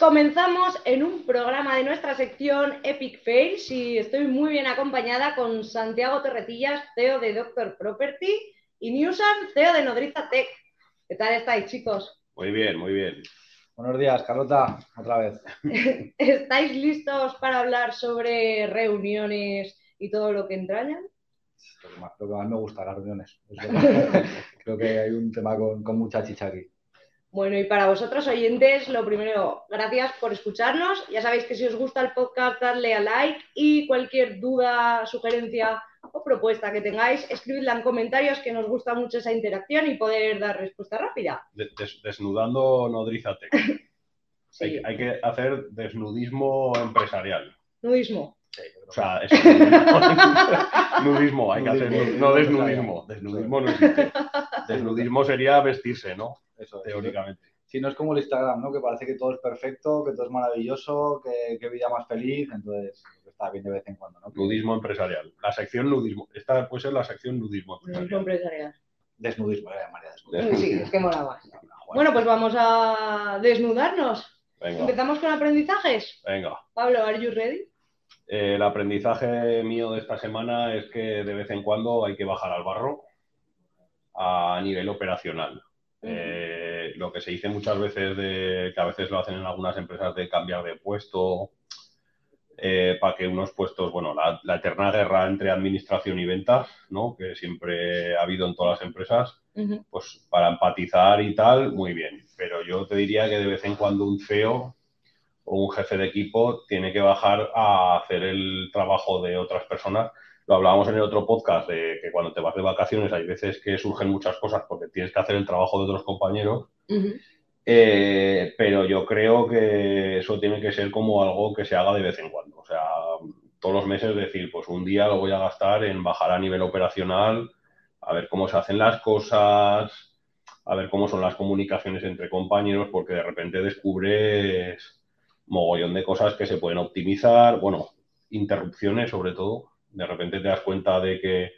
Comenzamos en un programa de nuestra sección Epic Fails y estoy muy bien acompañada con Santiago Terretillas, CEO de Doctor Property y Newsan, CEO de Nodriza Tech. ¿Qué tal estáis, chicos? Muy bien, muy bien. Buenos días, Carlota, otra vez. ¿Estáis listos para hablar sobre reuniones y todo lo que entrañan? Lo que más, lo que más me gusta, las reuniones. Creo que hay un tema con, con mucha chicha aquí. Bueno, y para vosotros oyentes, lo primero, gracias por escucharnos. Ya sabéis que si os gusta el podcast, darle a like y cualquier duda, sugerencia o propuesta que tengáis, escribidla en comentarios que nos gusta mucho esa interacción y poder dar respuesta rápida. De- des- desnudando nodrízate. Sí. Hay, hay que hacer desnudismo empresarial. Nudismo. O sea, eso. nudismo, hay que hacer. No nudismo desnudismo. Desnudismo no existe. Desnudismo sería vestirse, ¿no? Eso es. Teóricamente. Si no es como el Instagram, ¿no? Que parece que todo es perfecto, que todo es maravilloso, que, que vida más feliz, entonces está bien de vez en cuando, ¿no? Nudismo empresarial. La sección nudismo. Esta puede ser la sección nudismo Nudismo empresarial. empresarial. Desnudismo, eh, María, desnudismo. Sí, es que mola más. Bueno, Bueno, pues vamos a desnudarnos. Venga, Empezamos con aprendizajes. venga. Pablo, ¿are you ready? Eh, el aprendizaje mío de esta semana es que de vez en cuando hay que bajar al barro a nivel operacional. Eh, lo que se dice muchas veces de que a veces lo hacen en algunas empresas de cambiar de puesto eh, para que unos puestos, bueno, la, la eterna guerra entre administración y ventas, ¿no? Que siempre ha habido en todas las empresas, pues para empatizar y tal, muy bien. Pero yo te diría que de vez en cuando un CEO o un jefe de equipo tiene que bajar a hacer el trabajo de otras personas. Lo hablábamos en el otro podcast de que cuando te vas de vacaciones hay veces que surgen muchas cosas porque tienes que hacer el trabajo de otros compañeros. Eh, pero yo creo que eso tiene que ser como algo que se haga de vez en cuando. O sea, todos los meses decir, pues un día lo voy a gastar en bajar a nivel operacional, a ver cómo se hacen las cosas, a ver cómo son las comunicaciones entre compañeros, porque de repente descubres mogollón de cosas que se pueden optimizar, bueno, interrupciones sobre todo. De repente te das cuenta de que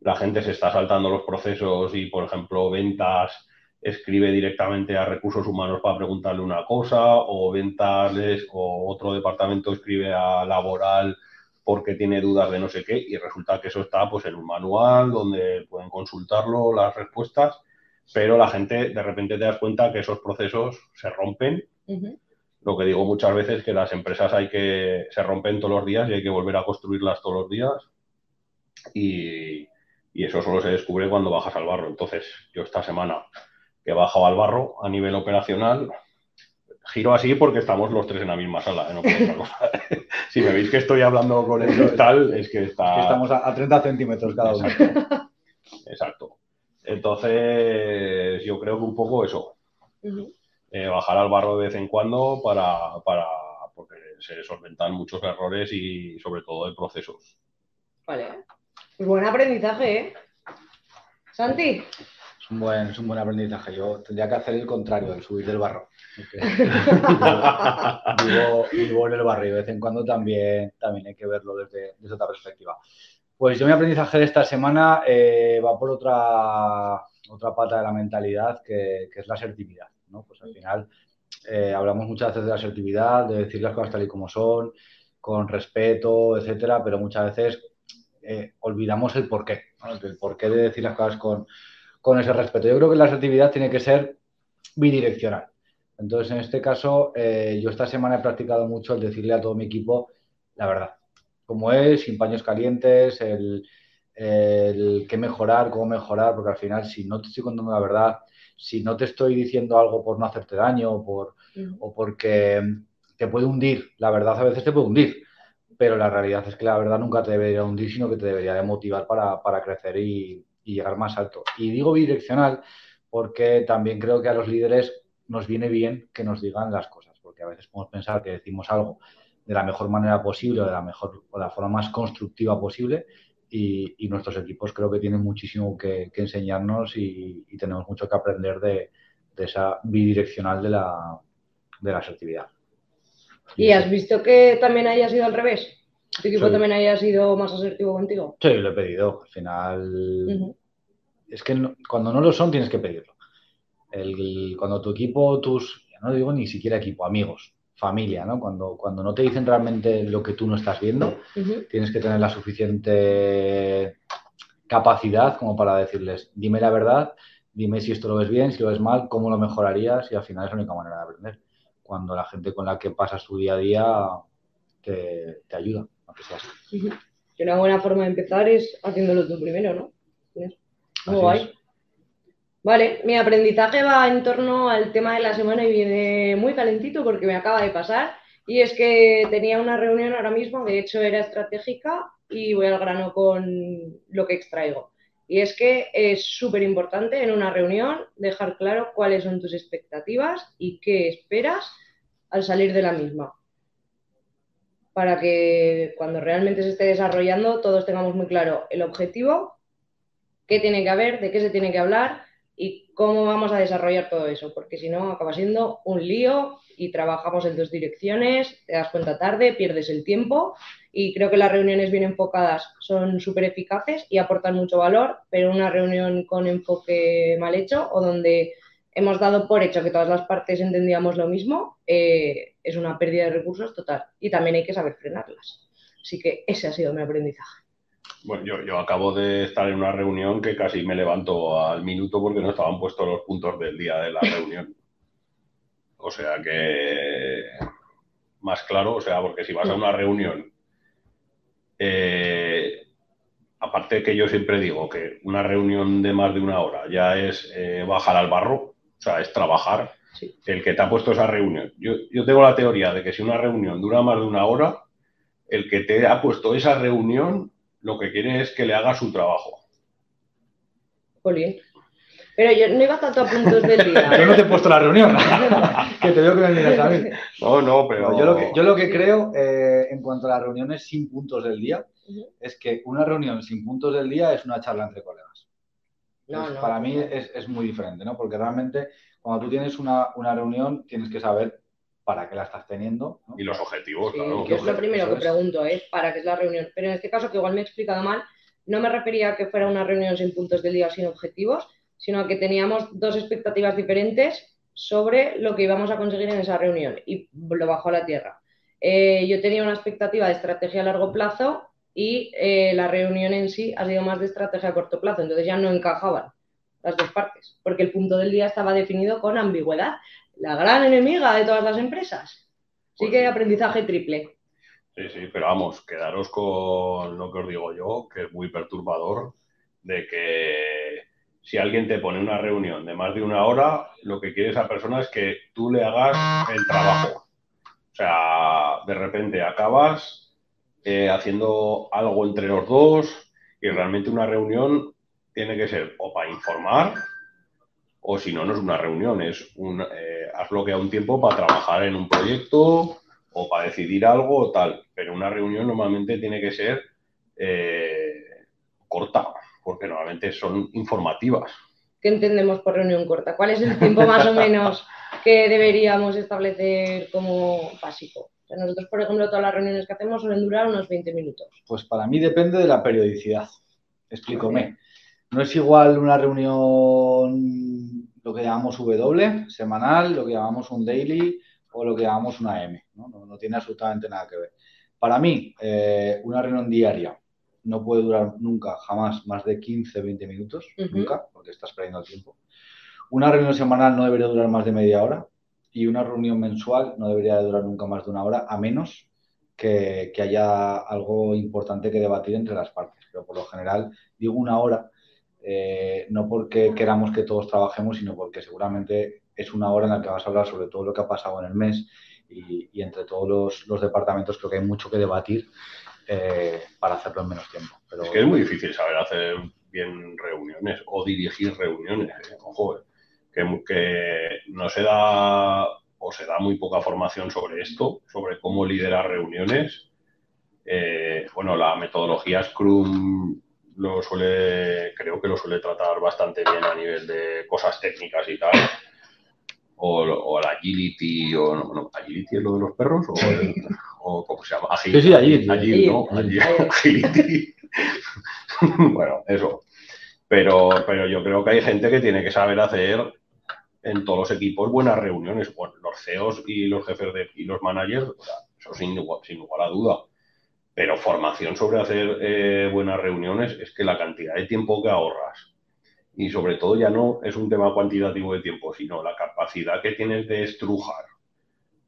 la gente se está saltando los procesos y, por ejemplo, ventas escribe directamente a recursos humanos para preguntarle una cosa, o ventas o otro departamento escribe a laboral porque tiene dudas de no sé qué, y resulta que eso está pues en un manual donde pueden consultarlo, las respuestas, pero la gente de repente te das cuenta que esos procesos se rompen. Lo que digo muchas veces es que las empresas hay que se rompen todos los días y hay que volver a construirlas todos los días. Y, y eso solo se descubre cuando bajas al barro. Entonces, yo esta semana que he bajado al barro a nivel operacional, giro así porque estamos los tres en la misma sala. ¿eh? No si me veis que estoy hablando con el cristal, es que está. Que estamos a, a 30 centímetros cada uno. Exacto. Exacto. Entonces, yo creo que un poco eso. Eh, bajar al barro de vez en cuando para, para porque se solventan muchos errores y sobre todo de procesos. Vale. Pues buen aprendizaje, ¿eh? Santi. Es un, buen, es un buen aprendizaje. Yo tendría que hacer el contrario, el subir del barro. Porque vivo, vivo en el barrio y de vez en cuando también, también hay que verlo desde, desde otra perspectiva. Pues yo mi aprendizaje de esta semana eh, va por otra, otra pata de la mentalidad que, que es la asertividad. Pues al final eh, hablamos muchas veces de la asertividad, de decir las cosas tal y como son, con respeto, etcétera, pero muchas veces eh, olvidamos el porqué, el porqué de decir las cosas con, con ese respeto. Yo creo que la asertividad tiene que ser bidireccional. Entonces, en este caso, eh, yo esta semana he practicado mucho el decirle a todo mi equipo la verdad, cómo es, sin paños calientes, el, el qué mejorar, cómo mejorar, porque al final, si no te estoy contando la verdad, si no te estoy diciendo algo por no hacerte daño o, por, o porque te puede hundir, la verdad a veces te puede hundir, pero la realidad es que la verdad nunca te debería hundir, sino que te debería de motivar para, para crecer y, y llegar más alto. Y digo bidireccional porque también creo que a los líderes nos viene bien que nos digan las cosas, porque a veces podemos pensar que decimos algo de la mejor manera posible o de la mejor o de la forma más constructiva posible y, y nuestros equipos creo que tienen muchísimo que, que enseñarnos y, y, tenemos mucho que aprender de, de esa bidireccional de la, de la asertividad. ¿Y has visto que también haya sido al revés? ¿Tu equipo Sí. también haya sido más asertivo contigo? Sí, lo he pedido. Al final, es que no- cuando no lo son tienes que pedirlo. El- cuando tu equipo, tus, no digo ni siquiera equipo, amigos, familia, ¿no? Cuando, cuando no te dicen realmente lo que tú no estás viendo, tienes que tener la suficiente capacidad como para decirles, dime la verdad, dime si esto lo ves bien, si lo ves mal, cómo lo mejorarías y al final es la única manera de aprender. Cuando la gente con la que pasas tu día a día te, ayuda, aunque sea así. Y una buena forma de empezar es haciéndolo tú primero, ¿no? Guay. Vale, mi aprendizaje va en torno al tema de la semana y viene muy calentito porque me acaba de pasar. Y es que tenía una reunión ahora mismo, de hecho era estratégica y voy al grano con lo que extraigo. Y es que es súper importante en una reunión dejar claro cuáles son tus expectativas y qué esperas al salir de la misma. Para que cuando realmente se esté desarrollando todos tengamos muy claro el objetivo, qué tiene que haber, de qué se tiene que hablar y cómo vamos a desarrollar todo eso, porque si no acaba siendo un lío y trabajamos en dos direcciones, te das cuenta tarde, pierdes el tiempo y creo que las reuniones bien enfocadas son súper eficaces y aportan mucho valor, pero una reunión con enfoque mal hecho o donde hemos dado por hecho que todas las partes entendíamos lo mismo, eh, es una pérdida de recursos total y también hay que saber frenarlas. Así que ese ha sido mi aprendizaje. Bueno, yo, yo, acabo de estar en una reunión que casi me levanto al minuto porque no estaban puestos los puntos del día de la reunión. O sea que, más claro, o sea, porque si vas a una reunión, eh, aparte que yo siempre digo que una reunión de más de una hora ya es eh, bajar al barro, o sea, es trabajar. El que te ha puesto esa reunión. Yo, yo tengo la teoría de que si una reunión dura más de una hora, el que te ha puesto esa reunión lo que quiere es que le haga su trabajo. Jolín. Pero yo no iba tanto a puntos del día. yo no te he puesto la reunión. que te veo que me miras a mí. No, no, pero. yo, lo que, creo eh, en cuanto a las reuniones sin puntos del día es que una reunión sin puntos del día es una charla entre colegas. No, no, para mí es, muy diferente, ¿no? Porque realmente cuando tú tienes una, una reunión tienes que saber para qué la estás teniendo. Y los objetivos, claro. es lo primero que pregunto, es para qué es la reunión. Pero en este caso, que igual me he explicado mal, no me refería a que fuera una reunión sin puntos del día o sin objetivos, sino a que teníamos dos expectativas diferentes sobre lo que íbamos a conseguir en esa reunión y lo bajó a la tierra. Eh, yo tenía una expectativa de estrategia a largo plazo y eh, la reunión en sí ha sido más de estrategia a corto plazo, entonces ya no encajaban las dos partes, porque el punto del día estaba definido con ambigüedad la gran enemiga de todas las empresas. Sí que que pues aprendizaje triple. Sí, sí, pero vamos, quedaros con lo que os digo yo, que es muy perturbador, de que si alguien te pone una reunión de más de una hora, lo que quiere esa persona es que tú le hagas el trabajo. O sea, de repente acabas eh, haciendo algo entre los dos y realmente una reunión tiene que ser o para informar o si no, no es una reunión, es un, eh, has bloqueado un tiempo para trabajar en un proyecto o para decidir algo o tal, pero una reunión normalmente tiene que ser eh, corta, porque normalmente son informativas. ¿Qué entendemos por reunión corta? ¿Cuál es el tiempo más o menos que deberíamos establecer como básico? nosotros, por ejemplo, todas las reuniones que hacemos suelen durar unos 20 minutos. Pues para mí depende de la periodicidad. Explícame. No es igual una reunión, lo que llamamos W, semanal, lo que llamamos un daily o lo que llamamos una M. No, tiene absolutamente nada que ver. Para mí, eh, una reunión diaria no puede durar nunca, jamás, más de 15, 20 minutos, nunca, porque estás perdiendo el tiempo. Una reunión semanal no debería durar más de media hora y una reunión mensual no debería durar nunca más de una hora, a menos que, que, haya algo importante que debatir entre las partes. Pero por lo general digo una hora eh, no porque queramos que todos trabajemos, sino porque seguramente es una hora en la que vas a hablar sobre todo lo que ha pasado en el mes y, entre todos los, departamentos creo que hay mucho que debatir eh, para hacerlo en menos tiempo. Pero... Es que es muy difícil saber hacer bien reuniones o dirigir reuniones. ¿eh? Ojo, que, que no se da o se da muy poca formación sobre esto, sobre cómo liderar reuniones. bueno, la metodología Scrum lo suele, creo que lo suele tratar bastante bien a nivel de cosas técnicas y tal. O, o el agility, o no, agility es lo de los perros, o, o ¿cómo se llama? Agility. Sí, sí, agility. ¿no? Agility. bueno, eso. Pero, pero yo creo que hay gente que tiene que saber hacer en todos los equipos buenas reuniones. Bueno, los CEOs y los jefes de, y los managers, eso sin, sin lugar a duda. Pero formación sobre hacer eh, buenas reuniones es que la cantidad de tiempo que ahorras y sobre todo ya no es un tema cuantitativo de tiempo, sino la capacidad que tienes de estrujar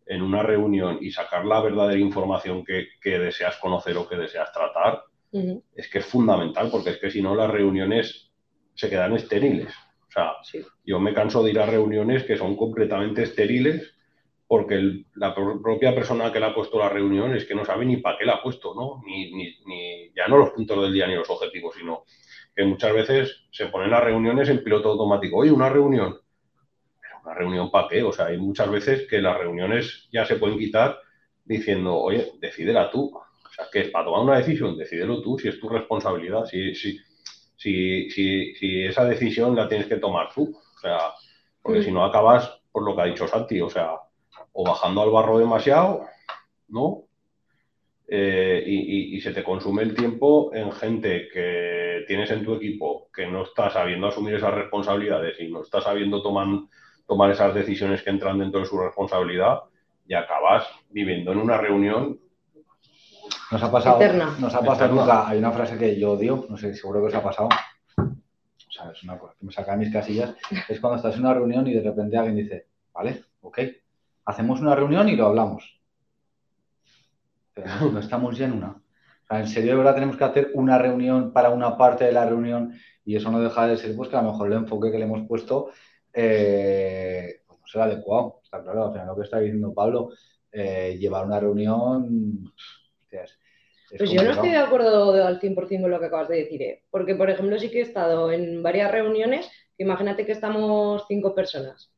en una reunión y sacar la verdadera información que, deseas conocer o que deseas tratar, es que es fundamental, porque es que si no las reuniones se quedan estériles. O sea, yo me canso de ir a reuniones que son completamente estériles porque la propia persona que le ha puesto la reunión es que no sabe ni para qué la ha puesto, ¿no? Ni, ni, ya no los puntos del día ni los objetivos, sino que muchas veces se ponen las reuniones en piloto automático. Oye, una reunión, una reunión para qué. O sea, hay muchas veces que las reuniones ya se pueden quitar diciendo, oye, decídela tú. O sea, que para tomar una decisión, decídelo tú, si es tu responsabilidad, si, si, si, si, esa decisión la tienes que tomar tú. O sea, porque si no acabas por lo que ha dicho Santi, o sea, o bajando al barro demasiado, ¿no? Eh, y, y, se te consume el tiempo en gente que tienes en tu equipo que no está sabiendo asumir esas responsabilidades y no está sabiendo tomar tomar esas decisiones que entran dentro de su responsabilidad y acabas viviendo en una reunión. Nos ha pasado, nos ha pasado nunca. Hay una frase que yo odio, no sé, seguro que os ha pasado. O sea, es una cosa que me saca de mis casillas. Es cuando estás en una reunión y de repente alguien dice, vale, ok, hacemos una reunión y lo hablamos. Pero no estamos ya en una. O sea, en serio, de verdad tenemos que hacer una reunión para una parte de la reunión y eso no deja de ser, pues que a lo mejor el enfoque que le hemos puesto eh, pues no será adecuado. Está claro, al final lo que está diciendo Pablo, eh, llevar una reunión. pues yo no estoy de acuerdo al 100% con lo que acabas de decir, ¿eh? porque por ejemplo sí que he estado en varias reuniones, imagínate que estamos cinco personas.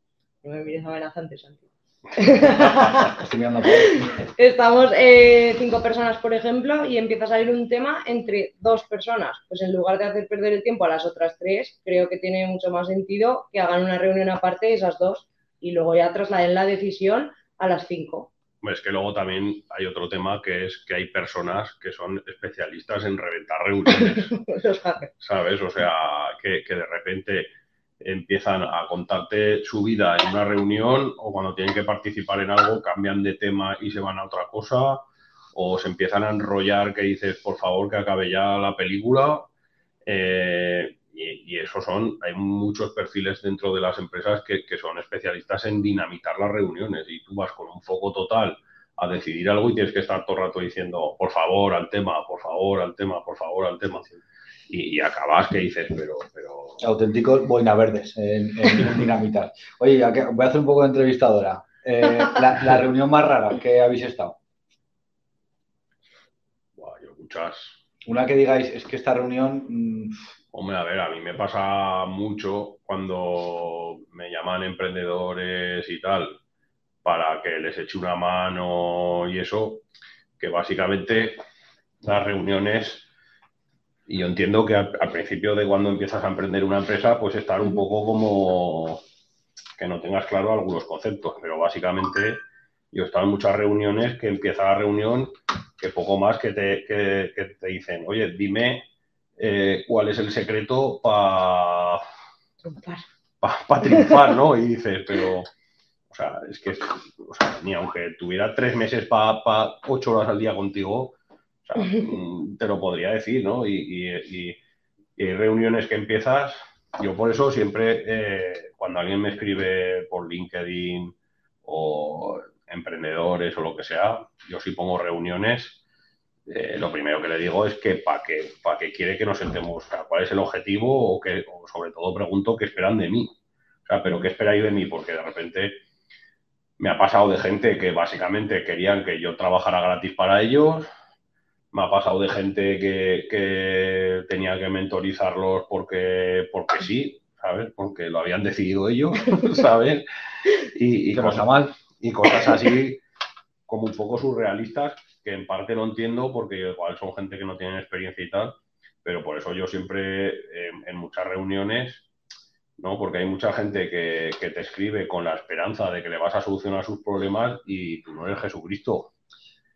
No me mires amenazante, Santi. Estamos eh, cinco personas, por ejemplo, y empieza a salir un tema entre dos personas. Pues en lugar de hacer perder el tiempo a las otras tres, creo que tiene mucho más sentido que hagan una reunión aparte esas dos y luego ya trasladen la decisión a las cinco. Es que luego también hay otro tema que es que hay personas que son especialistas en reventar reuniones. ¿Sabes? O sea, que, que de repente empiezan a contarte su vida en una reunión o cuando tienen que participar en algo cambian de tema y se van a otra cosa o se empiezan a enrollar que dices por favor que acabe ya la película eh, y, eso son, hay muchos perfiles dentro de las empresas que, son especialistas en dinamitar las reuniones y tú vas con un foco total a decidir algo y tienes que estar todo el rato diciendo por favor al tema, por favor al tema, por favor al tema y, acabas que dices, pero, pero... Auténticos boina verdes en, dinamitar. Oye, voy a hacer un poco de entrevistadora. Eh, la, reunión más rara que habéis estado. Buah, yo muchas. Una que digáis, es que esta reunión... Mm, Hombre, a ver, a mí me pasa mucho cuando me llaman emprendedores y tal para que les eche una mano y eso, que básicamente las reuniones y yo entiendo que al, principio de cuando empiezas a emprender una empresa, pues estar un poco como que no tengas claro algunos conceptos, pero básicamente yo he estado en muchas reuniones que empieza la reunión que poco más que te, que, te dicen, oye, dime eh, cuál es el secreto para pa, triunfar, ¿no? Y dices, pero, o sea, es que, o sea, ni aunque tuviera tres meses para pa ocho horas al día contigo, Mm, te lo podría decir, ¿no? Y, hay reuniones que empiezas, yo por eso siempre, eh, cuando alguien me escribe por LinkedIn o emprendedores o lo que sea, yo sí pongo reuniones, eh, lo primero que le digo es que para qué, para qué quiere que nos sentemos, o sea, cuál es el objetivo o, que, sobre todo pregunto qué esperan de mí. O sea, pero qué esperáis de mí, porque de repente me ha pasado de gente que básicamente querían que yo trabajara gratis para ellos, me ha pasado de gente que, tenía que mentorizarlos porque, porque sí, ¿sabes? Porque lo habían decidido ellos, ¿sabes? Y, cosas, mal. y cosas así como un poco surrealistas, que en parte lo entiendo porque igual son gente que no tienen experiencia y tal, pero por eso yo siempre en muchas reuniones, ¿no? Porque hay mucha gente que, que te escribe con la esperanza de que le vas a solucionar sus problemas y tú no eres Jesucristo,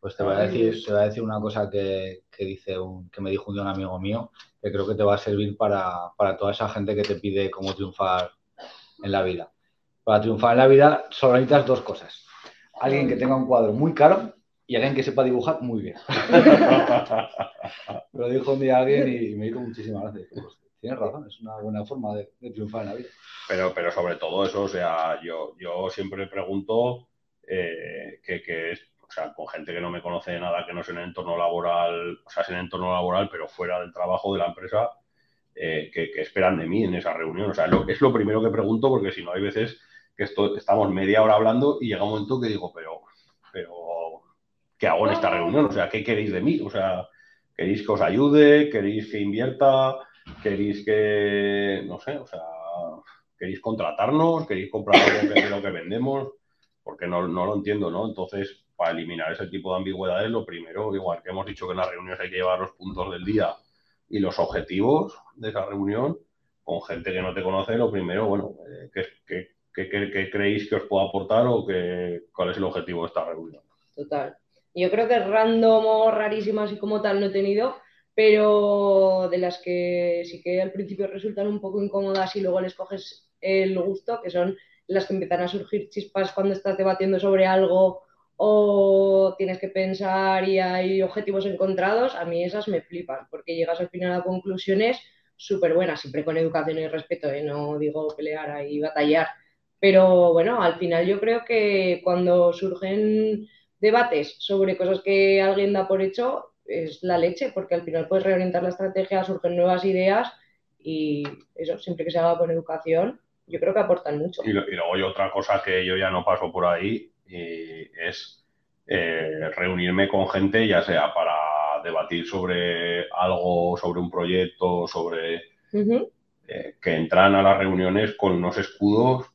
pues te voy a decir, te voy a decir una cosa que, dice un, que me dijo un día un amigo mío, que creo que te va a servir para, toda esa gente que te pide cómo triunfar en la vida. Para triunfar en la vida solo necesitas dos cosas. Alguien que tenga un cuadro muy caro y alguien que sepa dibujar muy bien. Lo dijo un día alguien y me hizo muchísima gracia. Pues, tienes razón, es una buena forma de, triunfar en la vida. Pero, pero sobre todo eso, o sea, yo, yo siempre pregunto eh, que, es, o sea, con gente que no me conoce de nada, que no es en el entorno laboral, o sea, es en el entorno laboral, pero fuera del trabajo de la empresa, eh, que, esperan de mí en esa reunión. O sea, es lo primero que pregunto, porque si no hay veces que esto, estamos media hora hablando y llega un momento que digo, pero, pero, ¿qué hago en esta reunión? O sea, ¿qué queréis de mí? O sea, ¿queréis que os ayude? ¿Queréis que invierta? ¿Queréis que, no sé, o sea, queréis contratarnos? ¿Queréis comprar que, lo que vendemos? Porque no, no lo entiendo, ¿no? Entonces, para eliminar ese tipo de ambigüedades, lo primero, igual que hemos dicho que en las reuniones hay que llevar los puntos del día y los objetivos de esa reunión con gente que no te conoce, lo primero, bueno, eh, ¿qué, qué, creéis que os puedo aportar o que, cuál es el objetivo de esta reunión? Total. Yo creo que random o rarísimas y como tal no he tenido, pero de las que sí que al principio resultan un poco incómodas y luego les coges el gusto, que son las que empiezan a surgir chispas cuando estás debatiendo sobre algo o tienes que pensar y hay objetivos encontrados, a mí esas me flipan, porque llegas al final a conclusiones súper buenas, siempre con educación y respeto, ¿eh? no digo pelear ahí, batallar, pero bueno, al final yo creo que cuando surgen debates sobre cosas que alguien da por hecho, es la leche, porque al final puedes reorientar la estrategia, surgen nuevas ideas y eso, siempre que se haga con educación, yo creo que aportan mucho. Y, y luego hay otra cosa que yo ya no paso por ahí, y es eh, reunirme con gente, ya sea para debatir sobre algo, sobre un proyecto, sobre eh, que entran a las reuniones con unos escudos.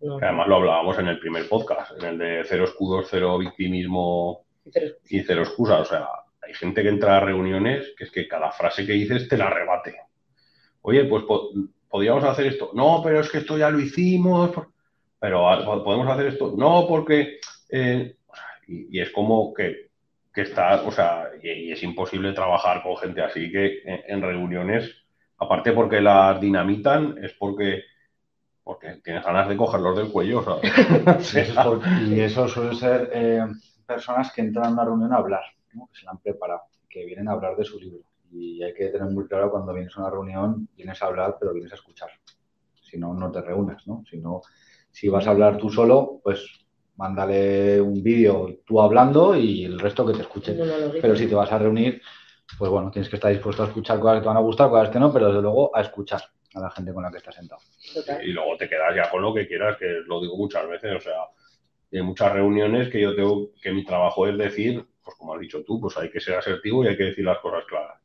Que además lo hablábamos en el primer podcast, en el de cero escudos, cero victimismo y cero, excusas. O sea, hay gente que entra a reuniones que es que cada frase que dices te la rebate. Oye, pues podríamos hacer esto. No, pero es que esto ya lo hicimos pero podemos hacer esto. No, porque. Eh, y, es como que, está, o sea, y, es imposible trabajar con gente así que en, reuniones, aparte porque las dinamitan, es porque porque tienes ganas de cogerlos del cuello. y eso suele ser eh, personas que entran a una reunión a hablar, que se la han preparado, que vienen a hablar de su libro. Y hay que tener muy claro cuando vienes a una reunión, vienes a hablar, pero vienes a escuchar. Si no, no te reúnes, ¿no? Si no, si vas a hablar tú solo, pues mándale un vídeo tú hablando y el resto que te escuchen. pero si te vas a reunir, pues bueno, tienes que estar dispuesto a escuchar cosas que te van a gustar, cosas que no, pero desde luego a escuchar a la gente con la que estás sentado. Y luego te quedas ya con lo que quieras, que lo digo muchas veces, o sea, hay muchas reuniones que yo tengo, que mi trabajo es decir, pues como has dicho tú, pues hay que ser asertivo y hay que decir las cosas claras.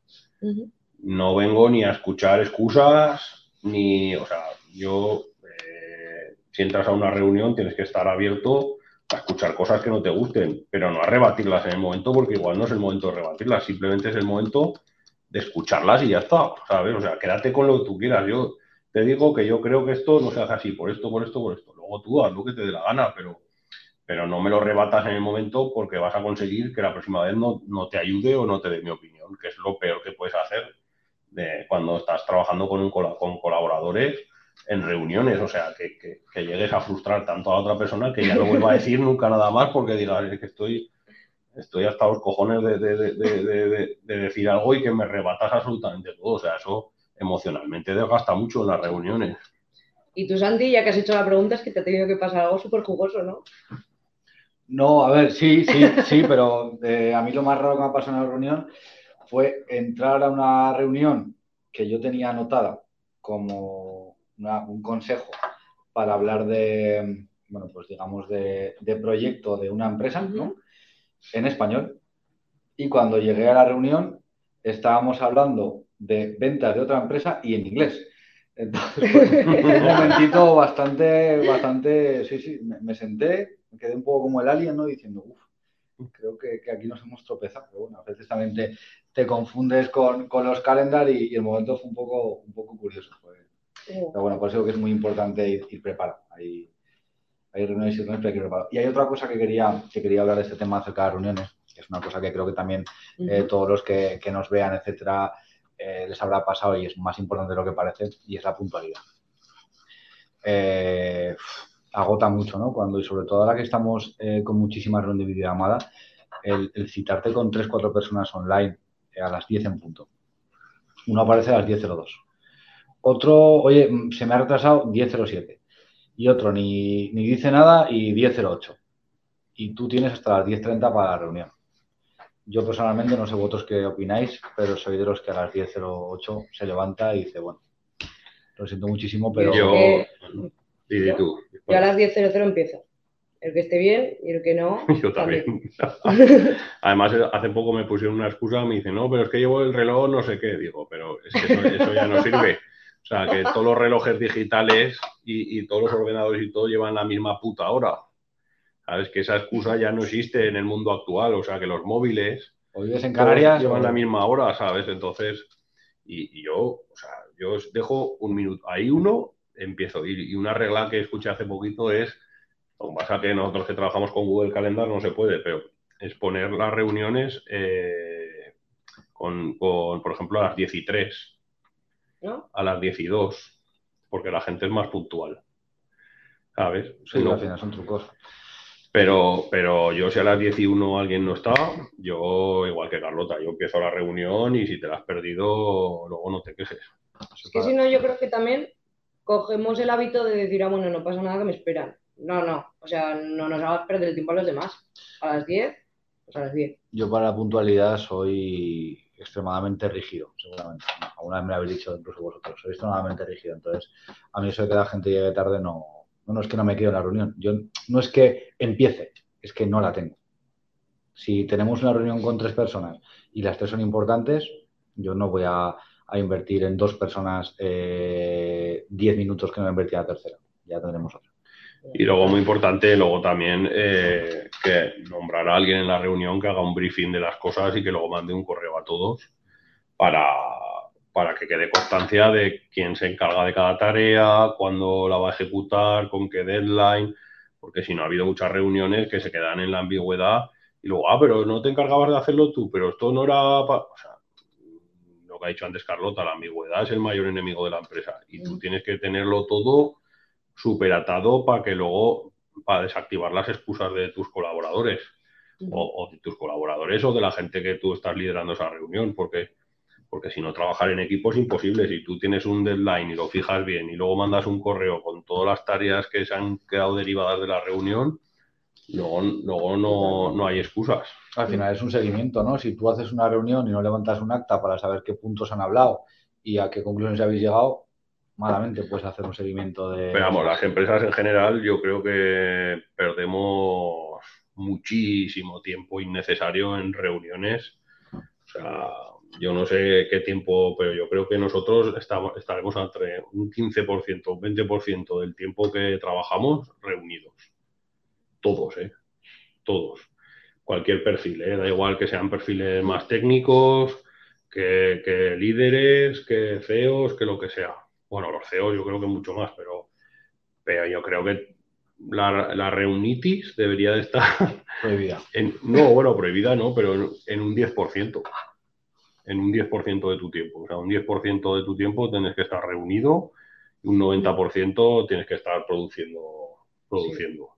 No vengo ni a escuchar excusas, ni, o sea, yo si entras a una reunión tienes que estar abierto a escuchar cosas que no te gusten, pero no a rebatirlas en el momento, porque igual no es el momento de rebatirlas, simplemente es el momento de escucharlas y ya está. O sea, quédate con lo que tú quieras. Yo te digo que yo creo que esto no se hace así, por esto, por esto, por esto. Luego tú haz lo que te dé la gana, pero, pero no me lo rebatas en el momento porque vas a conseguir que la próxima vez no, no te ayude o no te dé mi opinión, que es lo peor que puedes hacer cuando estás trabajando con, un, con colaboradores en reuniones, o sea, que, que, llegues a frustrar tanto a la otra persona que ya no vuelva a decir nunca nada más porque diga, que estoy, estoy hasta los cojones de, de, de, decir algo y que me rebatas absolutamente todo. O sea, eso emocionalmente desgasta mucho en las reuniones. Y tú, Santi, ya que has hecho la pregunta, es que te ha tenido que pasar algo súper jugoso, ¿no? No, a ver, sí, sí, sí, pero eh, a mí lo más raro que me ha pasado en la reunión fue entrar a una reunión que yo tenía anotada como un consejo para hablar de, bueno, pues digamos, de, proyecto de una empresa, ¿no? En español. Y cuando llegué a la reunión, estábamos hablando de ventas de otra empresa y en inglés. Entonces, un momentito bastante, bastante, sí, sí, me, senté, me quedé un poco como el alien, ¿no? Diciendo, uff, creo que, aquí nos hemos tropezado. Pero bueno, a veces también te, confundes con, los calendar y, el momento fue un poco, un poco curioso. Pero bueno, por eso que es muy importante ir, preparado. Hay, hay, reuniones y reuniones, pero hay que ir preparado. Y hay otra cosa que quería, que quería hablar de este tema acerca de reuniones, que es una cosa que creo que también eh, todos los que, que, nos vean, etcétera, eh, les habrá pasado y es más importante de lo que parece, y es la puntualidad. eh, agota mucho, ¿no? Cuando, y sobre todo ahora que estamos con muchísima reunión de videollamada, el, el citarte con 3-4 personas online a las 10 en punto. Uno aparece a las 10.02. Otro, oye, mm, se me ha retrasado 10.07. Y otro ni, ni dice nada y 10.08. Y tú tienes hasta las 10.30 para la reunión. Yo personalmente no sé vosotros qué opináis, pero soy de los que a las 10.08 se levanta y dice, bueno, lo siento muchísimo, pero... Yo, y tú. Yo a las 10.00 empiezo. El que esté bien y el que no. Yo también. Además, hace poco me pusieron una excusa, me dicen, no, pero es que llevo el reloj no sé qué. Digo, pero es que eso, eso ya no sirve. O sea, que todos los relojes digitales y, y todos los ordenadores y todo llevan la misma puta hora. Sabes que esa excusa ya no existe en el mundo actual. O sea, que los móviles ¿O vives en Canarias? llevan o- la misma hora, ¿sabes? Entonces, y, y yo, o sea, yo os dejo un minuto. Ahí uno, empiezo. Y, y una regla que escuché hace poquito es, lo que pasa que nosotros que trabajamos con Google Calendar no se puede, pero es poner las reuniones eh, con, con, por ejemplo, a las 10 y 3, ¿no? a las 10 y 2, porque la gente es más puntual. ¿Sabes? Sí, Si no- al final son trucos. pero, pero yo si a las 10 y 1 alguien no está, yo igual que Carlota, yo empiezo la reunión y si te la has perdido, luego no te quejes. Es que si no, yo creo que también cogemos el hábito de decir, ah, bueno, no pasa nada que me esperan. No, no. O sea, no nos hagas perder el tiempo a los demás. A las 10, pues a las 10. Yo para la puntualidad soy extremadamente rígido, seguramente. Alguna vez me lo habéis dicho incluso vosotros, soy extremadamente rígido. Entonces, a mí eso de que la gente llegue tarde no, no, es que no me quedo en la reunión. Yo no es que empiece, es que no la tengo. Si tenemos una reunión con tres personas y las tres son importantes, yo no voy a, a invertir en dos personas eh, diez minutos que no a invertir en la tercera. Ya tendremos otra. Y luego, muy importante, luego también eh, que nombrar a alguien en la reunión que haga un briefing de las cosas y que luego mande un correo a todos para, para que quede constancia de quién se encarga de cada tarea, cuándo la va a ejecutar, con qué deadline, porque si no ha habido muchas reuniones que se quedan en la ambigüedad y luego, ah, pero no te encargabas de hacerlo tú, pero esto no era... pa-". O sea, lo que ha dicho antes Carlota, la ambigüedad es el mayor enemigo de la empresa y tú tienes que tenerlo todo súper atado para que luego, para desactivar las excusas de tus colaboradores o, o de tus colaboradores o de la gente que tú estás liderando esa reunión, porque, porque si no, trabajar en equipo es imposible. Si tú tienes un deadline y lo fijas bien y luego mandas un correo con todas las tareas que se han quedado derivadas de la reunión, luego, luego no, no hay excusas. Al final es un seguimiento, ¿no? Si tú haces una reunión y no levantas un acta para saber qué puntos han hablado y a qué conclusiones habéis llegado, malamente puedes hacer un seguimiento de... Pero vamos, las empresas en general yo creo que perdemos muchísimo tiempo innecesario en reuniones. O sea, yo no sé qué tiempo, pero yo creo que nosotros estamos, estaremos entre un 15% o un 20% del tiempo que trabajamos reunidos. Todos, ¿eh? Todos. Cualquier perfil, ¿eh? Da igual que sean perfiles más técnicos, que, que líderes, que CEOs, que lo que sea. Bueno, los CEOs yo creo que mucho más, pero, pero yo creo que la, la reunitis debería de estar prohibida. en, no, bueno, prohibida no, pero en, en un 10%. En un 10% de tu tiempo. O sea, un 10% de tu tiempo tienes que estar reunido y un 90% tienes que estar produciendo. produciendo.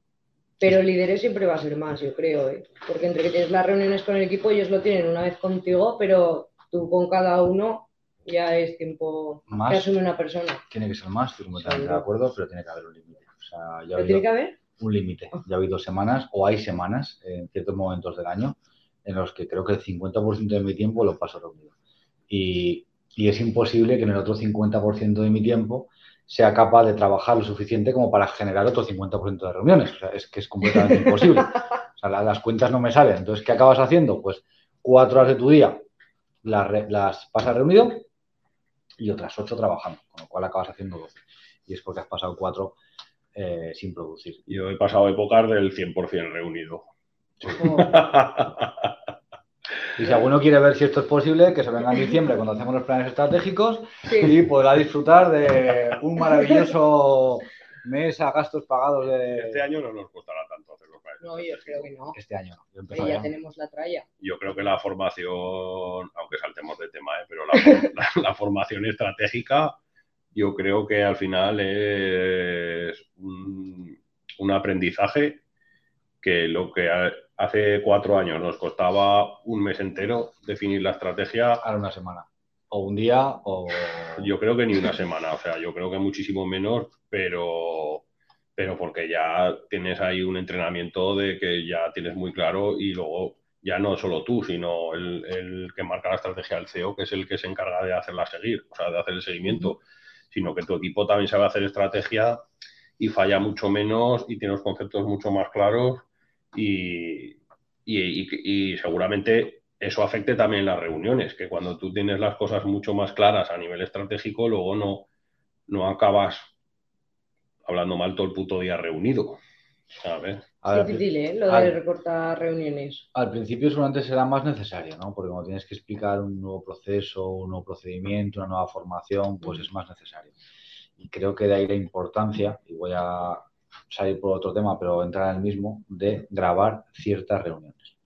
Pero el líder siempre va a ser más, yo creo, ¿eh? Porque entre que tienes las reuniones con el equipo, ellos lo tienen una vez contigo, pero tú con cada uno ya es tiempo Más. que asume una persona. Tiene que ser más, estoy completamente Seguro. de acuerdo, pero tiene que haber un límite. O sea, ya ha tiene que haber. un límite. Ya ha habido semanas, o hay semanas, en ciertos momentos del año, en los que creo que el 50% de mi tiempo lo paso reunido. Y, y es imposible que en el otro 50% de mi tiempo sea capaz de trabajar lo suficiente como para generar otro 50% de reuniones. O sea, es que es completamente imposible. O sea, la- las cuentas no me salen. Entonces, ¿qué acabas haciendo? Pues cuatro horas de tu día las, las pasas reunido y otras ocho trabajando, con lo cual acabas haciendo 12. Y es porque has pasado cuatro eh, sin producir. Yo he pasado épocas del 100% reunido. Y si alguno quiere ver si esto es posible, que se venga en diciembre cuando hacemos los planes estratégicos sí. y podrá disfrutar de un maravilloso mes a gastos pagados de Este año no nos costará tanto No, yo creo que no. este año. Yo, Pero empezaba ya ya. tenemos la tralla. Yo creo que la formación, aunque saltemos de tema, ¿eh? pero la, la- la formación estratégica yo creo que al final es un, un aprendizaje que lo que hace cuatro años nos costaba un mes entero definir la estrategia. Ahora una semana. O un día o... Yo creo que ni una semana, o sea, yo creo que muchísimo menos, pero, pero porque ya tienes ahí un entrenamiento de que ya tienes muy claro y luego ya no solo tú, sino el, que marca la estrategia del CEO, que es el que se encarga de hacerla seguir, o sea, de hacer el seguimiento, sino que tu equipo también sabe hacer estrategia y falla mucho menos y tiene los conceptos mucho más claros y, y, seguramente eso afecte también las reuniones, que cuando tú tienes las cosas mucho más claras a nivel estratégico, luego no, no acabas hablando mal todo el puto día reunido. ¿sabes? Es difícil, ¿eh? Lo de recortar reuniones. Al principio seguramente será más necesario, ¿no? Porque cuando tienes que explicar un nuevo proceso, un nuevo procedimiento, una nueva formación, pues es más necesario. Y creo que de ahí la importancia, y voy a salir por otro tema, pero entrar en el mismo, de grabar ciertas reuniones.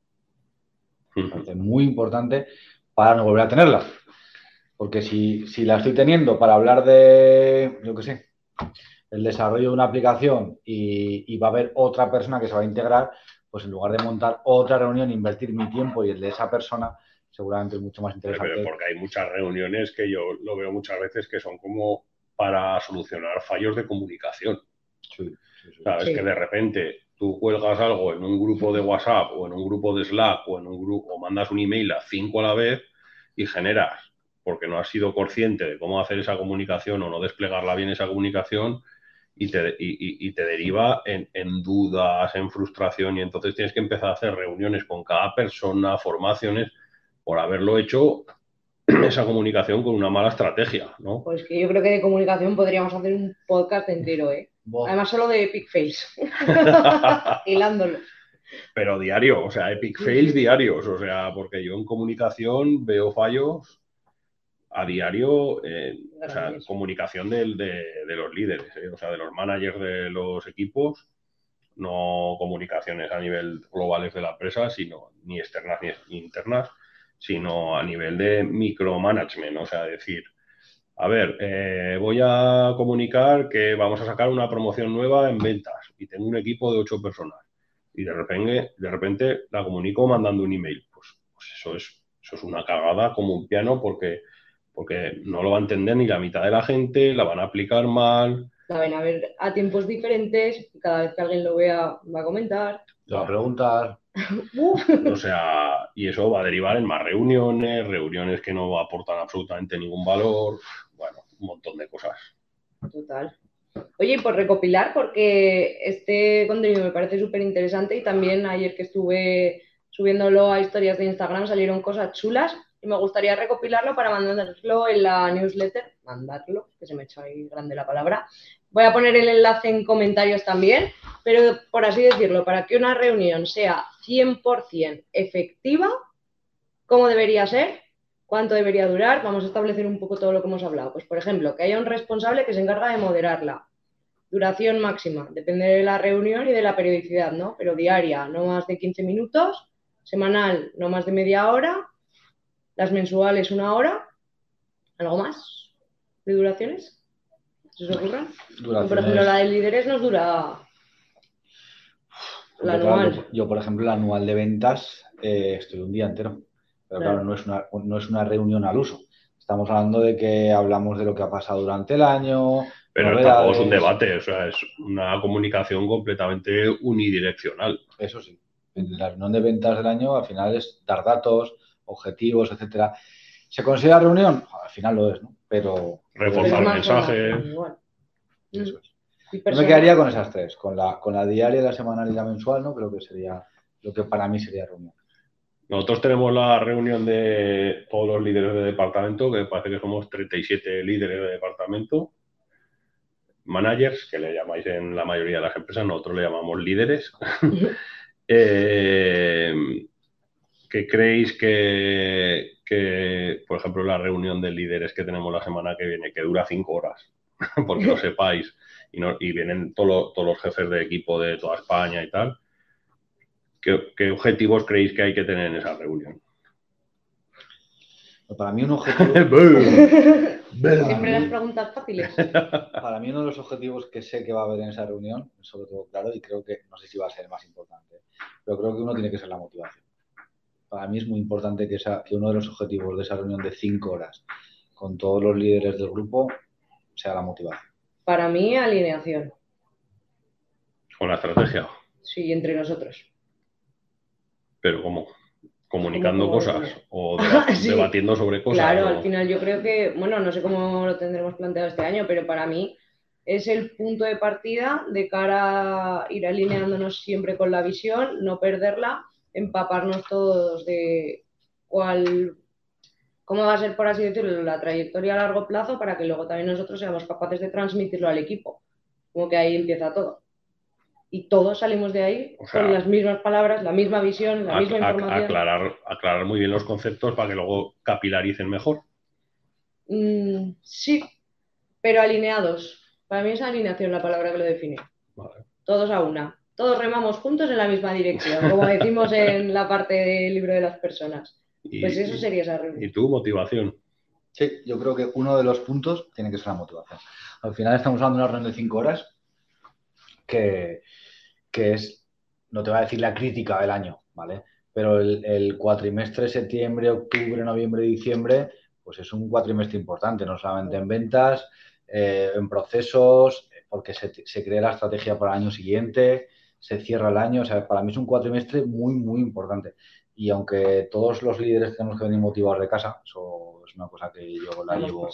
Es muy importante para no volver a tenerlas. Porque si, si la estoy teniendo para hablar de, yo qué sé, el desarrollo de una aplicación y, va a haber otra persona que se va a integrar, pues en lugar de montar otra reunión, invertir mi tiempo y el de esa persona, seguramente es mucho más interesante. Pero porque hay muchas reuniones que yo lo veo muchas veces que son como para solucionar fallos de comunicación. Sí, Sabes que de repente tú cuelgas algo en un grupo de WhatsApp o en un grupo de Slack o en un grupo o mandas un email a cinco a la vez y generas porque no has sido consciente de cómo hacer esa comunicación o no desplegarla bien esa comunicación, y te, y, te deriva en, dudas, en frustración, y entonces tienes que empezar a hacer reuniones con cada persona, formaciones, por haberlo hecho esa comunicación con una mala estrategia, ¿no? Pues que yo creo que de comunicación podríamos hacer un podcast entero, ¿eh? Además solo de Epic Fails, hilándolo. Pero diario, o sea, Epic Fails diarios, o sea, porque yo en comunicación veo fallos a diario eh, o sea, comunicación de, los líderes, eh, o sea, de los managers de los equipos, no comunicaciones a nivel globales de la empresa, sino ni externas ni internas, sino a nivel de micromanagement, o sea, decir, a ver, eh, voy a comunicar que vamos a sacar una promoción nueva en ventas y tengo un equipo de ocho personas y de repente, de repente la comunico mandando un email. Pues, pues eso, es, eso es una cagada como un piano porque porque no lo va a entender ni la mitad de la gente, la van a aplicar mal. La van a ver a tiempos diferentes, cada vez que alguien lo vea va a comentar. Te va a preguntar. o sea, y eso va a derivar en más reuniones, reuniones que no aportan absolutamente ningún valor, bueno, un montón de cosas. Total. Oye, por recopilar, porque este contenido me parece súper interesante y también ayer que estuve subiéndolo a historias de Instagram salieron cosas chulas y me gustaría recopilarlo para mandarlo en la newsletter, mandarlo, que se me echó ahí grande la palabra. Voy a poner el enlace en comentarios también, pero por así decirlo, para que una reunión sea 100% efectiva, ¿cómo debería ser? ¿Cuánto debería durar? Vamos a establecer un poco todo lo que hemos hablado. Pues, por ejemplo, que haya un responsable que se encarga de moderarla. Duración máxima, depende de la reunión y de la periodicidad, ¿no? Pero diaria, no más de 15 minutos. Semanal, no más de media hora las mensuales una hora, ¿algo más de duraciones? ¿Se os ocurra? Por ejemplo, la de líderes nos dura la anual. Yo, por ejemplo, la anual de ventas eh, estoy un día entero. Pero claro, no, es una, no es una reunión al uso. Estamos hablando de que hablamos de lo que ha pasado durante el año. Pero tampoco es un debate, o sea, es una comunicación completamente unidireccional. Eso sí. En la reunión de ventas del año, al final es dar datos, objetivos, etcétera. ¿Se considera reunión? Al final lo es, ¿no? Pero. Reforzar el mensaje. Eso es. Yo me quedaría con esas tres, con la, con la diaria, la semanal y la mensual, ¿no? Creo que sería lo que para mí sería reunión. Nosotros tenemos la reunión de todos los líderes de departamento, que parece que somos 37 líderes de departamento, managers, que le llamáis en la mayoría de las empresas, nosotros le llamamos líderes. eh, ¿Qué creéis que, por ejemplo, la reunión de líderes que tenemos la semana que viene, que dura cinco horas, porque lo sepáis, y, vienen todos los jefes de equipo de toda España y tal, ¿qué, objetivos creéis que hay que tener en esa reunión? Para mí un objetivo... Siempre las preguntas fáciles. Para mí uno de los objetivos que sé que va a haber en esa reunión, sobre todo claro, y creo que, no sé si va a ser el más importante, pero creo que uno tiene que ser la motivación. Para mí es muy importante que, que uno de los objetivos de esa reunión de cinco horas con todos los líderes del grupo sea la motivación. Para mí, alineación. Con la estrategia. Sí, entre nosotros. Pero ¿cómo? comunicando cosas o debatiendo sobre cosas. Claro, al final yo creo que, bueno, no sé cómo lo tendremos planteado este año, pero para mí es el punto de partida de cara a ir alineándonos siempre con la visión, no perderla, empaparnos todos de cuál, cómo va a ser, por así decirlo, la trayectoria a largo plazo para que luego también nosotros seamos capaces de transmitirlo al equipo. Como que ahí empieza todo y todos salimos de ahí con las mismas palabras, la misma visión, la misma información. Aclarar, aclarar muy bien los conceptos para que luego capilaricen mejor. Mm, sí, pero alineados. Para mí es alineación la palabra que lo define. Todos a una. Todos remamos juntos en la misma dirección, como decimos en la parte del libro de las personas. pues eso sería esa reunión. ¿Y tu motivación? Sí, yo creo que uno de los puntos tiene que ser la motivación. Al final estamos hablando de una reunión de cinco horas que, que es, no te voy a decir la crítica del año, ¿vale? Pero el, cuatrimestre, septiembre, octubre, noviembre, diciembre, pues es un cuatrimestre importante, no solamente en ventas, eh, en procesos, porque se, se, crea la estrategia para el año siguiente, se cierra el año, o sea, para mí es un cuatrimestre muy, muy importante. Y aunque todos los líderes tenemos que venir motivados de casa, eso es una cosa que yo la llevo,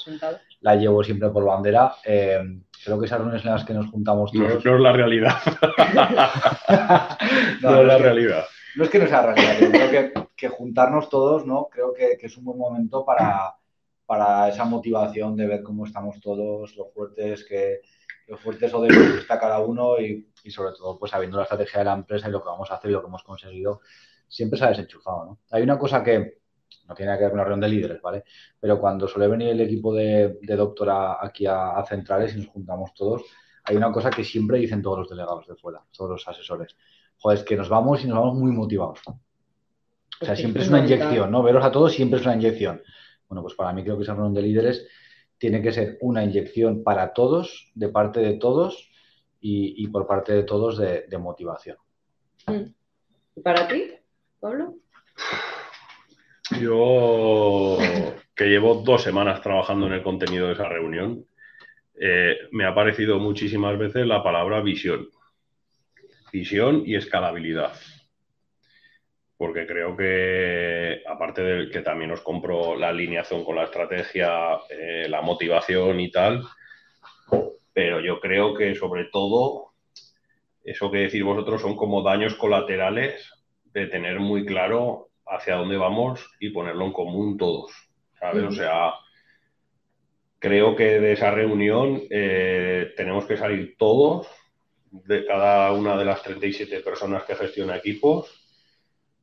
la llevo siempre por bandera, eh, creo que esas reuniones en las que nos juntamos todos... No, es la realidad. no, es la realidad. No es que no sea realidad, creo que, juntarnos todos, ¿no? Creo que, es un buen momento para, para esa motivación de ver cómo estamos todos, lo fuertes que lo fuertes o débiles que está cada uno y, y, sobre todo pues sabiendo la estrategia de la empresa y lo que vamos a hacer y lo que hemos conseguido, siempre se ha desenchufado, ¿no? Hay una cosa que no tiene que ver con la reunión de líderes, ¿vale? Pero cuando suele venir el equipo de, doctora aquí a, centrales y nos juntamos todos, hay una cosa que siempre dicen todos los delegados de fuera, todos los asesores. Joder, es que nos vamos y nos vamos muy motivados. O sea, siempre es una inyección, ¿no? Veros a todos siempre es una inyección. Bueno, pues para mí creo que esa reunión de líderes tiene que ser una inyección para todos, de parte de todos y, por parte de todos de, de motivación. ¿Y para ti? Pablo? Yo, que llevo dos semanas trabajando en el contenido de esa reunión, eh, me ha aparecido muchísimas veces la palabra visión. Visión y escalabilidad. Porque creo que, aparte de que también os compro la alineación con la estrategia, eh, la motivación y tal, pero yo creo que sobre todo, eso que decís vosotros son como daños colaterales de tener muy claro hacia dónde vamos y ponerlo en común todos. ¿sabes? O sea, creo que de esa reunión eh, tenemos que salir todos, de cada una de las 37 personas que gestiona equipos,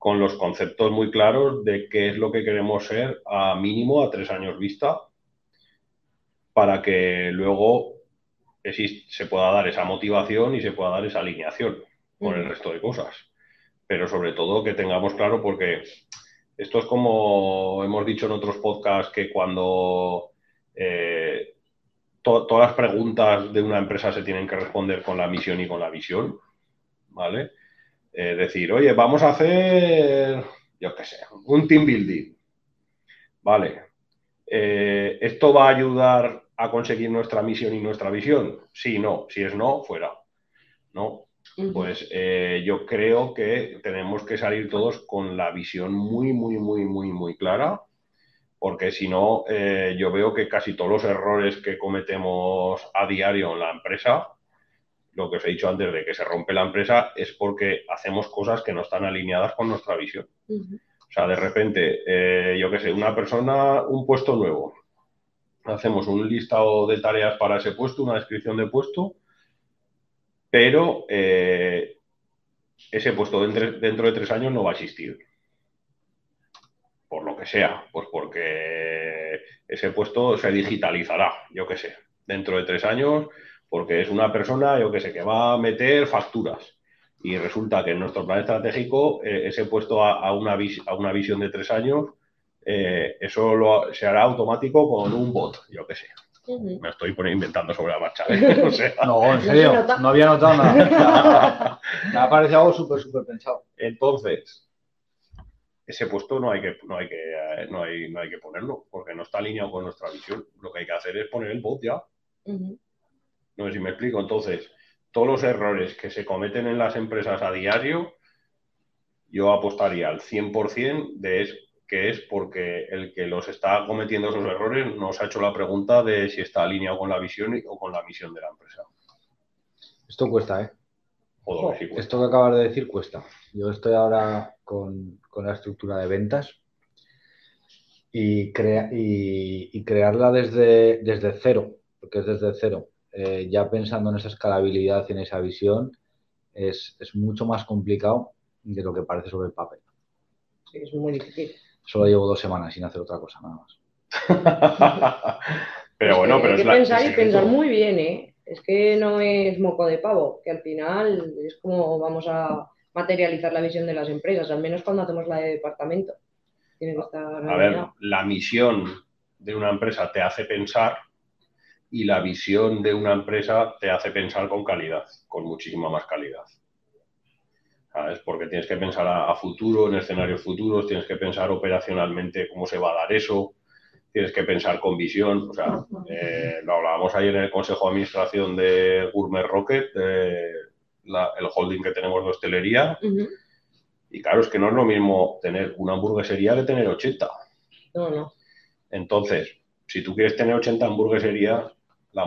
con los conceptos muy claros de qué es lo que queremos ser a mínimo a tres años vista, para que luego se pueda dar esa motivación y se pueda dar esa alineación con el resto de cosas pero sobre todo que tengamos claro porque esto es como hemos dicho en otros podcasts que cuando eh, todas las preguntas de una empresa se tienen que responder con la misión y con la visión, ¿vale? Eh, decir, oye, vamos a hacer, yo qué sé, un team building, ¿vale? Eh, ¿Esto va a ayudar a conseguir nuestra misión y nuestra visión? Sí, no. Si es no, fuera. ¿No? pues eh, yo creo que tenemos que salir todos con la visión muy, muy, muy, muy, muy clara, porque si no, yo veo que casi todos los errores que cometemos a diario en la empresa, lo que os he dicho antes de que se rompe la empresa, es porque hacemos cosas que no están alineadas con nuestra visión. O sea, de repente, eh, yo qué sé, una persona, un puesto nuevo. Hacemos un listado de tareas para ese puesto, una descripción de puesto, pero eh, ese puesto dentro, de tres años no va a existir. Por lo que sea, pues porque ese puesto se digitalizará, yo qué sé, dentro de tres años, porque es una persona, yo qué sé, que va a meter facturas. Y resulta que en nuestro plan estratégico, eh, ese puesto a, una a, una visión de tres años eh, eso lo- se hará automático con un bot, yo qué sé. Me estoy poniendo- inventando sobre la marcha. ¿eh? O sea, No, en se serio, no había notado nada. Me ha parecido algo súper, súper pensado. entonces, ese puesto no hay, que, no, hay que, no, hay, no hay que ponerlo, porque no está alineado con nuestra visión. Lo que hay que hacer es poner el bot ya. Ujú. No sé si me explico. Entonces, todos los errores que se cometen en las empresas a diario, yo apostaría al 100% de es, que es porque el que los está cometiendo esos errores nos ha hecho la pregunta de si está alineado con la visión y- o con la misión de la empresa. Esto cuesta, ¿eh? Sí cuesta. Esto que acabas de decir cuesta. Yo estoy ahora con, con la estructura de ventas y, crea- y, y crearla desde, desde cero, porque es desde cero, eh, ya pensando en esa escalabilidad y en esa visión, es, es mucho más complicado de lo que parece sobre el papel. Sí, es muy difícil. Solo llevo dos semanas sin hacer otra cosa, nada más. pero Es bueno, que pero hay es que la- pensar es y pensar muy bien, ¿eh? Es que no es moco de pavo, que al final es como vamos a materializar la visión de las empresas, al menos cuando hacemos la de departamento. Tiene que estar A ver, la misión de una empresa te hace pensar y la visión de una empresa te hace pensar con calidad, con muchísima más calidad. ¿Sabes? Porque tienes que pensar a, a futuro, en escenarios futuros, tienes que pensar operacionalmente cómo se va a dar eso, tienes que pensar con visión. O sea, eh, lo hablábamos ayer en el Consejo de Administración de Gourmet Rocket, eh, la- el holding que tenemos de hostelería. Y claro, es que no es lo mismo tener una hamburguesería que tener 80. No, no. Entonces, si tú quieres tener 80 hamburgueserías, la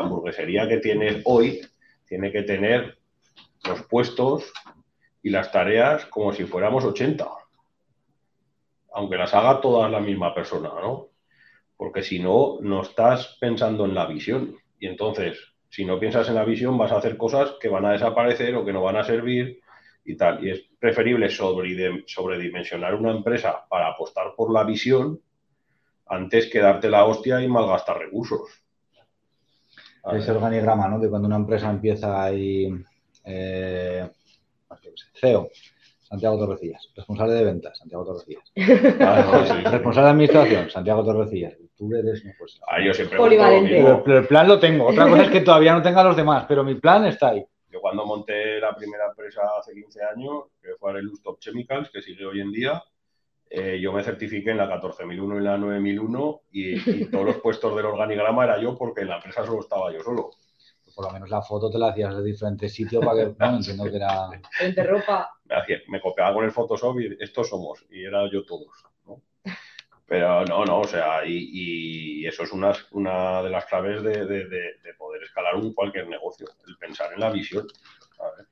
hamburguesería, que tienes hoy tiene que tener los puestos y las tareas como si fuéramos 80. Aunque las haga toda la misma persona, ¿no? Porque si no, no estás pensando en la visión. Y entonces, si no piensas en la visión, vas a hacer cosas que van a desaparecer o que no van a servir y tal. Y es preferible sobre- sobredimensionar una empresa para apostar por la visión antes que darte la hostia y malgastar recursos. Ese organigrama, ¿no? De cuando una empresa empieza ahí, eh, pues CEO, Santiago Torrecillas. Responsable de ventas, Santiago Torrecillas. Claro, sí, sí. Responsable de administración, Santiago Torrecillas. Tú eres, no pues. Ah, yo siempre Polivalente. Pero el plan lo tengo. Otra cosa es que todavía no tenga los demás, pero mi plan está ahí. Yo cuando monté la primera empresa hace 15 años, que fue Arelus Top Chemicals, que sigue hoy en día, eh, yo me certifiqué en la 14.00001 y la 9.001 y, y todos los puestos del organigrama era yo porque en la empresa solo estaba yo solo. Por lo menos la foto te la hacías de diferentes sitios para que no entiendo que era. Frente ropa. Me, copiaba con el Photoshop y estos somos, y era yo todos. ¿no? Pero no, no, o sea, y, y eso es una, una de las claves de, de- de- de poder escalar un cualquier negocio, el pensar en la visión. ¿sabes?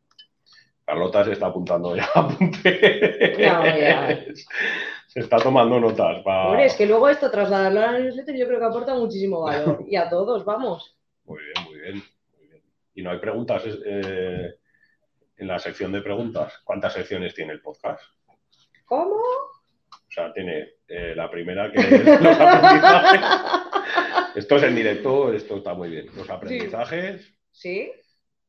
Carlota se está apuntando ya. apunte. No, ya. Se está tomando notas. va. Hombre, es que luego esto, trasladarlo a la newsletter, yo creo que aporta muchísimo valor. Y a todos, vamos. Muy bien, muy bien, muy bien. Y no hay preguntas eh, en la sección de preguntas. ¿Cuántas secciones tiene el podcast? ¿Cómo? O sea, tiene eh, la primera que es los aprendizajes. Esto es en directo, esto está muy bien. Los aprendizajes, Sí,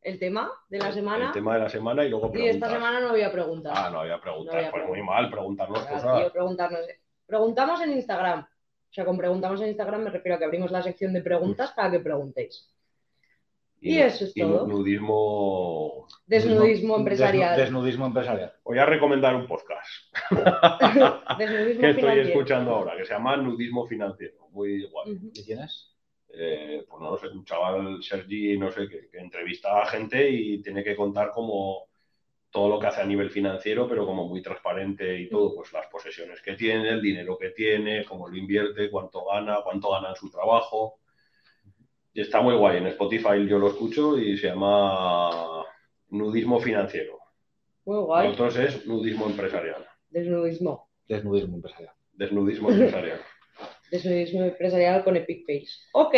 el tema de la semana. el tema de la semana y luego Y preguntas. esta semana no había preguntas. Ah, no había preguntas. No había pues muy mal preguntarnos Claro, cosas. tío, preguntarnos. Preguntamos en Instagram. O sea, con preguntamos en Instagram me refiero a que abrimos la sección de preguntas para que preguntéis. y eso es y todo. nudismo. Desnudismo Desnu- empresarial. Desnudismo empresarial. Voy a recomendar un podcast Desnudismo que estoy financiero. escuchando ahora, que se llama Nudismo Financiero. Muy guay. Ujú. ¿Qué tienes? eh, pues no lo sé, un chaval, Sergi, no sé, que entrevista a gente y tiene que contar como todo lo que hace a nivel financiero, pero como muy transparente y todo, pues las posesiones que tiene, el dinero que tiene, cómo lo invierte, cuánto gana, cuánto gana en su trabajo. Y está muy guay, en Spotify yo lo escucho y se llama Nudismo Financiero. Muy guay. Nosotros es Nudismo Empresarial, Desnudismo. Desnudismo empresarial. Desnudismo Empresarial. Desnudismo empresarial con Epic Face. Ok,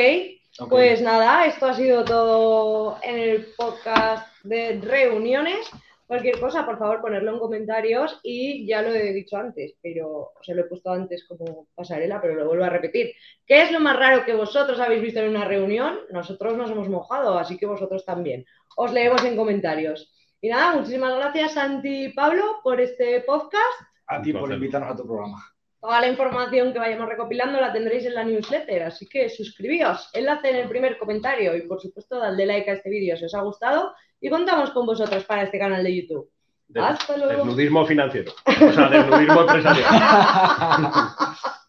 Pues nada, esto ha sido todo en el podcast de reuniones. Cualquier cosa, por favor, ponerlo en comentarios y ya lo he dicho antes, pero se lo he puesto antes como pasarela, pero lo vuelvo a repetir. ¿Qué es lo más raro que vosotros habéis visto en una reunión? Nosotros nos hemos mojado, así que vosotros también. Os leemos en comentarios. Y nada, muchísimas gracias, Santi y Pablo, por este podcast. A ti por invitarnos a tu programa. Toda la información que vayamos recopilando la tendréis en la newsletter, así que suscribíos, enlace en el primer comentario y por supuesto dadle like a este vídeo si os ha gustado y contamos con vosotros para este canal de YouTube. De- Hasta luego. Desnudismo financiero. O sea, desnudismo empresarial.